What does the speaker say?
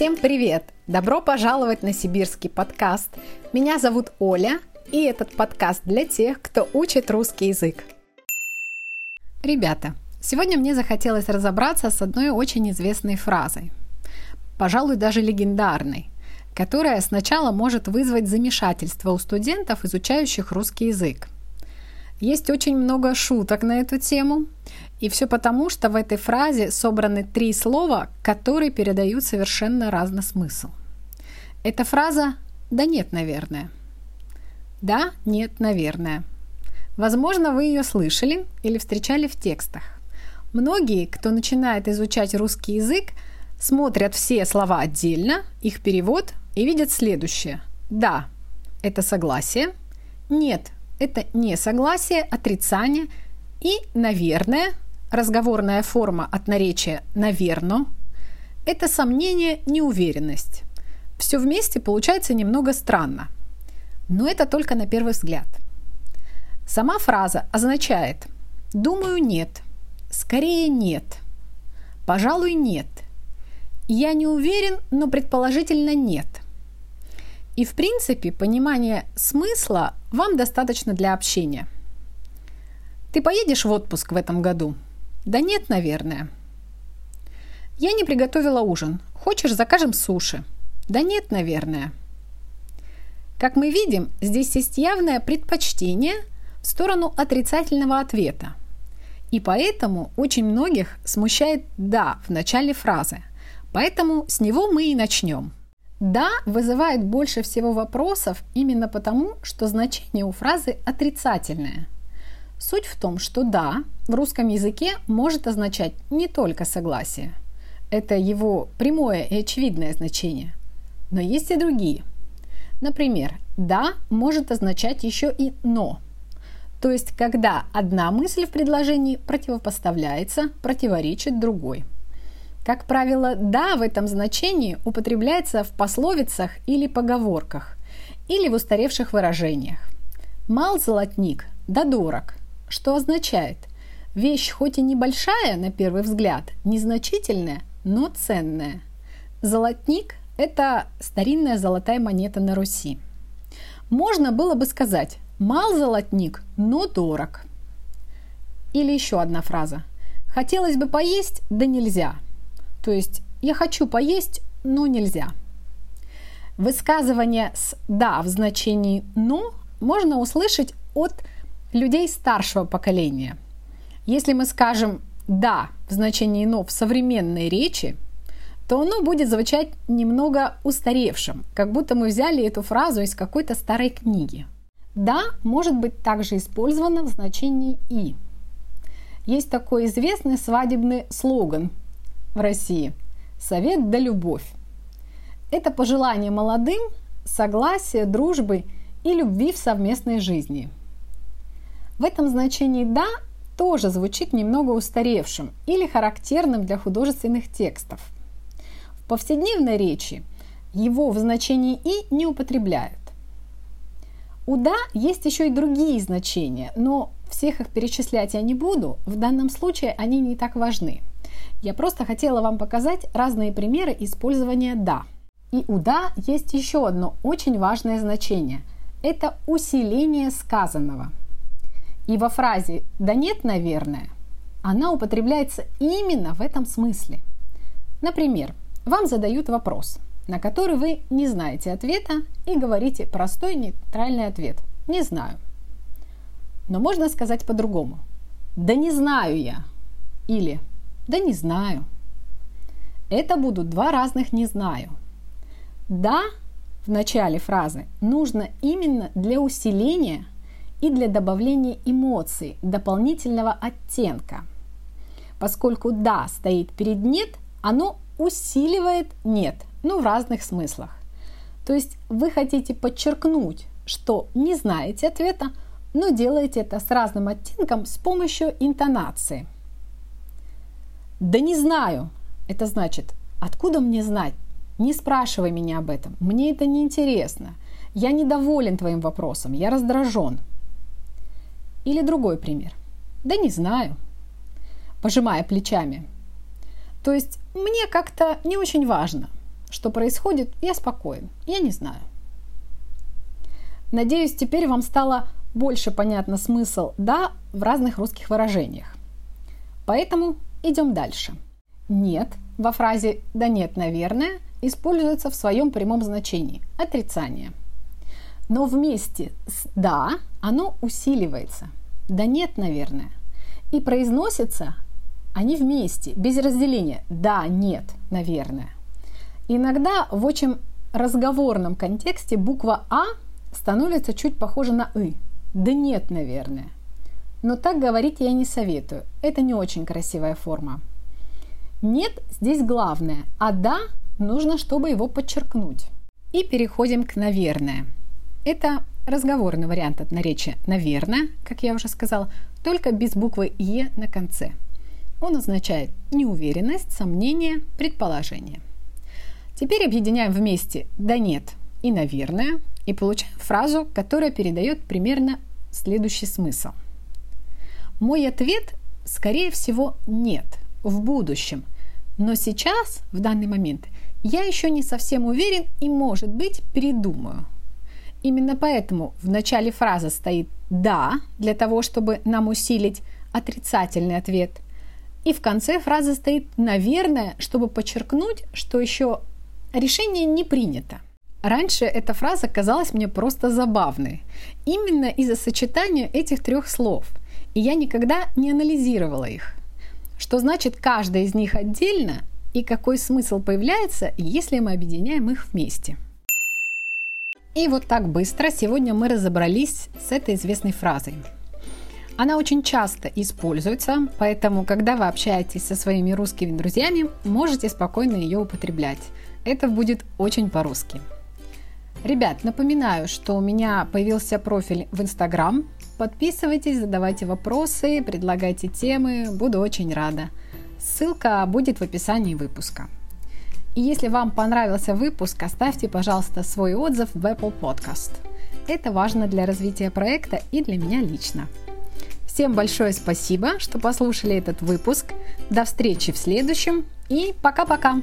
Всем привет! Добро пожаловать на сибирский подкаст. Меня зовут Оля, и этот подкаст для тех, кто учит русский язык. Ребята, сегодня мне захотелось разобраться с одной очень известной фразой, пожалуй, даже легендарной, которая сначала может вызвать замешательство у студентов, изучающих русский язык. Есть очень много шуток на эту тему, и все потому, что в этой фразе собраны три слова, которые передают совершенно разный смысл. Эта фраза «да нет, наверное». «Да, нет, наверное». Возможно, вы ее слышали или встречали в текстах. Многие, кто начинает изучать русский язык, смотрят все слова отдельно, их перевод и видят следующее. «Да» – это согласие, «нет» – это несогласие, отрицание и «наверное» разговорная форма от наречия «наверно» – это сомнение, неуверенность. Все вместе получается немного странно. Но это только на первый взгляд. Сама фраза означает «думаю, нет», «скорее нет», «пожалуй, нет», «я не уверен, но предположительно нет». И в принципе понимание смысла вам достаточно для общения. Ты поедешь в отпуск в этом году – да нет, наверное. Я не приготовила ужин. Хочешь, закажем суши? Да нет, наверное. Как мы видим, здесь есть явное предпочтение в сторону отрицательного ответа. И поэтому очень многих смущает «да» в начале фразы. Поэтому с него мы и начнем. «Да» вызывает больше всего вопросов именно потому, что значение у фразы отрицательное – Суть в том, что «да» в русском языке может означать не только согласие. Это его прямое и очевидное значение. Но есть и другие. Например, «да» может означать еще и «но». То есть, когда одна мысль в предложении противопоставляется, противоречит другой. Как правило, «да» в этом значении употребляется в пословицах или поговорках, или в устаревших выражениях. «Мал золотник, да дорог», что означает вещь хоть и небольшая на первый взгляд, незначительная, но ценная. Золотник – это старинная золотая монета на Руси. Можно было бы сказать «мал золотник, но дорог». Или еще одна фраза. «Хотелось бы поесть, да нельзя». То есть «я хочу поесть, но нельзя». Высказывание с «да» в значении «но» можно услышать от людей старшего поколения. Если мы скажем «да» в значении «но» в современной речи, то оно будет звучать немного устаревшим, как будто мы взяли эту фразу из какой-то старой книги. «Да» может быть также использовано в значении «и». Есть такой известный свадебный слоган в России «Совет да любовь». Это пожелание молодым согласия, дружбы и любви в совместной жизни – в этом значении «да» тоже звучит немного устаревшим или характерным для художественных текстов. В повседневной речи его в значении «и» не употребляют. У «да» есть еще и другие значения, но всех их перечислять я не буду, в данном случае они не так важны. Я просто хотела вам показать разные примеры использования «да». И у «да» есть еще одно очень важное значение – это усиление сказанного – и во фразе «да нет, наверное» она употребляется именно в этом смысле. Например, вам задают вопрос, на который вы не знаете ответа и говорите простой нейтральный ответ «не знаю». Но можно сказать по-другому. «Да не знаю я» или «да не знаю». Это будут два разных «не знаю». «Да» в начале фразы нужно именно для усиления и для добавления эмоций, дополнительного оттенка. Поскольку «да» стоит перед «нет», оно усиливает «нет», ну в разных смыслах. То есть вы хотите подчеркнуть, что не знаете ответа, но делаете это с разным оттенком с помощью интонации. Да не знаю. Это значит, откуда мне знать? Не спрашивай меня об этом. Мне это не интересно. Я недоволен твоим вопросом. Я раздражен. Или другой пример. Да не знаю. Пожимая плечами. То есть мне как-то не очень важно. что происходит, я спокоен. Я не знаю. Надеюсь, теперь вам стало больше понятно смысл «да» в разных русских выражениях. Поэтому идем дальше. «Нет» во фразе «да нет, наверное» используется в своем прямом значении – отрицание. Но вместе с «да» оно усиливается. «Да нет, наверное». И произносятся они вместе, без разделения. «Да, нет, наверное». Иногда в очень разговорном контексте буква «а» становится чуть похожа на «ы». Да нет, наверное. Но так говорить я не советую. Это не очень красивая форма. Нет здесь главное, а да нужно, чтобы его подчеркнуть. И переходим к «наверное». Это разговорный вариант от наречия «наверное», как я уже сказала, только без буквы «е» на конце. Он означает неуверенность, сомнение, предположение. Теперь объединяем вместе «да нет» и «наверное» и получаем фразу, которая передает примерно следующий смысл. Мой ответ, скорее всего, нет, в будущем. Но сейчас, в данный момент, я еще не совсем уверен и, может быть, передумаю. Именно поэтому в начале фразы стоит «да», для того, чтобы нам усилить отрицательный ответ. И в конце фразы стоит «наверное», чтобы подчеркнуть, что еще решение не принято. Раньше эта фраза казалась мне просто забавной. Именно из-за сочетания этих трех слов. И я никогда не анализировала их. Что значит каждая из них отдельно и какой смысл появляется, если мы объединяем их вместе. И вот так быстро сегодня мы разобрались с этой известной фразой. Она очень часто используется, поэтому, когда вы общаетесь со своими русскими друзьями, можете спокойно ее употреблять. Это будет очень по-русски. Ребят, напоминаю, что у меня появился профиль в Инстаграм. Подписывайтесь, задавайте вопросы, предлагайте темы, буду очень рада. Ссылка будет в описании выпуска. И если вам понравился выпуск, оставьте, пожалуйста, свой отзыв в Apple Podcast. Это важно для развития проекта и для меня лично. Всем большое спасибо, что послушали этот выпуск. До встречи в следующем и пока-пока!